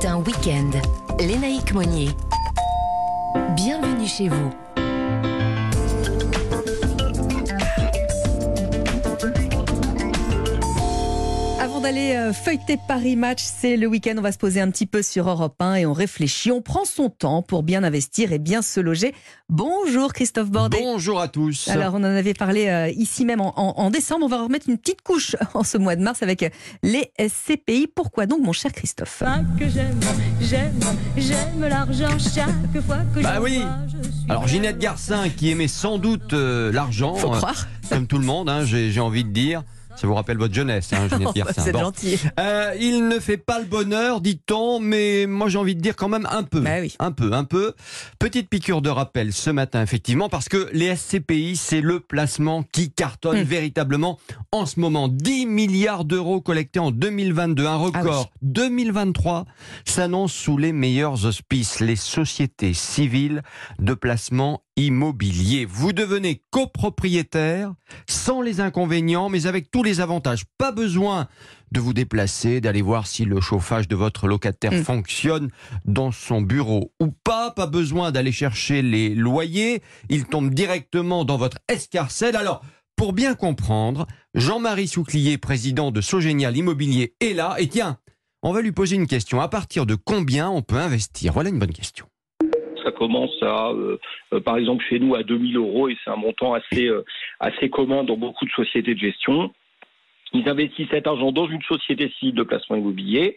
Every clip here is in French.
matin, week-end. Lénaïque Monnier. Bienvenue chez vous. D'aller euh, feuilleter Paris Match, c'est le week-end, on va se poser un petit peu sur Europe 1 et on réfléchit, on prend son temps pour bien investir et bien se loger. Bonjour Christophe Bordet. Bonjour à tous. Alors on en avait parlé euh, ici même en, en- en décembre, on va remettre une petite couche en ce mois de mars avec les SCPI. Pourquoi donc mon cher Christophe Pas que j'aime, j'aime, j'aime l'argent chaque fois que Bah je oui. vois, je suis Alors Ginette Garcin qui aimait sans doute euh, l'argent, Faut euh, croire. comme tout le monde, hein, j'ai envie de dire. Ça vous rappelle votre jeunesse, hein, Ginette Garcin. C'est Bon. gentil. Euh, il ne fait pas le bonheur, dit-on, mais moi j'ai envie de dire quand même un peu. Bah oui. Un peu, un peu. Petite piqûre de rappel ce matin, effectivement, parce que les SCPI, c'est le placement qui cartonne Hmm. véritablement en ce moment. 10 milliards d'euros collectés en 2022, un record. Ah 2023 s'annonce sous les meilleurs auspices, les sociétés civiles de placement immobilier. Vous devenez copropriétaire sans les inconvénients, mais avec tous les avantages. Pas besoin de vous déplacer, d'aller voir si le chauffage de votre locataire Mm. fonctionne dans son bureau ou pas. Pas besoin d'aller chercher les loyers. Ils tombent directement dans votre escarcelle. Alors, pour bien comprendre, Jean-Marie Souclier, président de Sogénial Immobilier, est là. Et tiens, on va lui poser une question. À partir de combien on peut investir? Voilà une bonne question. Ça commence à, euh, euh, par exemple, chez nous à 2000 euros et c'est un montant assez, euh, assez commun dans beaucoup de sociétés de gestion. Ils investissent cet argent dans une société civile de placement immobilier.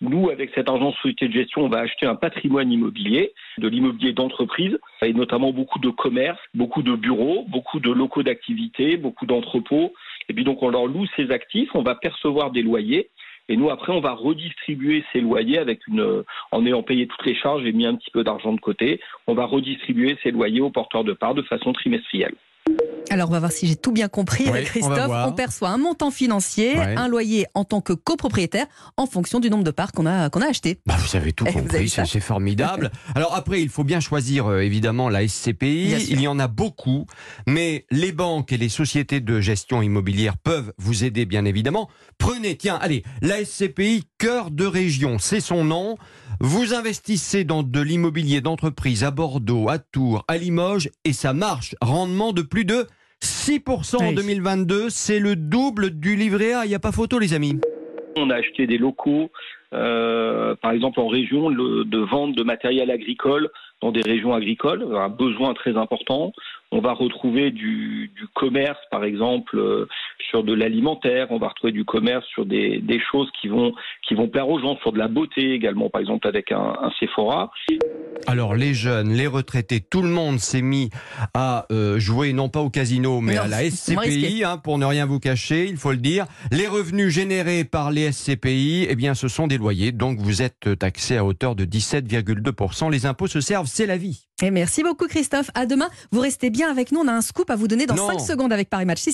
Nous, avec cet argent de société de gestion, on va acheter un patrimoine immobilier, de l'immobilier d'entreprise, et notamment beaucoup de commerces, beaucoup de bureaux, beaucoup de locaux d'activité, beaucoup d'entrepôts. Et puis donc, on leur loue ces actifs, on va percevoir des loyers. Et nous, après, on va redistribuer ces loyers avec une, en ayant payé toutes les charges et mis un petit peu d'argent de côté. On va redistribuer ces loyers aux porteurs de parts de façon trimestrielle. Alors on va voir si j'ai tout bien compris Oui, avec Christophe. On, perçoit un montant financier, Ouais. un loyer en tant que copropriétaire en fonction du nombre de parts qu'on a, qu'on a acheté. Bah, vous avez tout Eh, compris, c'est formidable. Alors après, il faut bien choisir euh, évidemment la SCPI. Il y en a beaucoup, mais les banques et les sociétés de gestion immobilière peuvent vous aider bien évidemment. Prenez, tiens, allez, la SCPI cœur de région, c'est son nom. Vous investissez dans de l'immobilier d'entreprise à Bordeaux, à Tours, à Limoges, et ça marche. Rendement de plus de 6% en Oui. 2022, c'est le double du livret A. Il n'y a pas photo, les amis. On a acheté des locaux, euh, par exemple en région, le- de vente de matériel agricole dans des régions agricoles, un besoin très important. On va retrouver du, du commerce, par exemple, euh, sur de l'alimentaire. On va retrouver du commerce sur des, des choses qui vont, qui vont plaire aux gens, sur de la beauté également, par exemple avec un, un Sephora. Alors les jeunes, les retraités, tout le monde s'est mis à euh, jouer non pas au casino mais Non, à la. SCPI hein, pour ne rien vous cacher, il faut le dire. Les revenus générés par les SCPI, eh bien ce sont des loyers donc vous êtes taxé à hauteur de 17,2%. Les impôts se servent, c'est la vie. Et merci beaucoup Christophe. À demain. Vous restez bien avec nous. On a un scoop à vous donner dans Non. 5 secondes avec Paris Match. Si, si.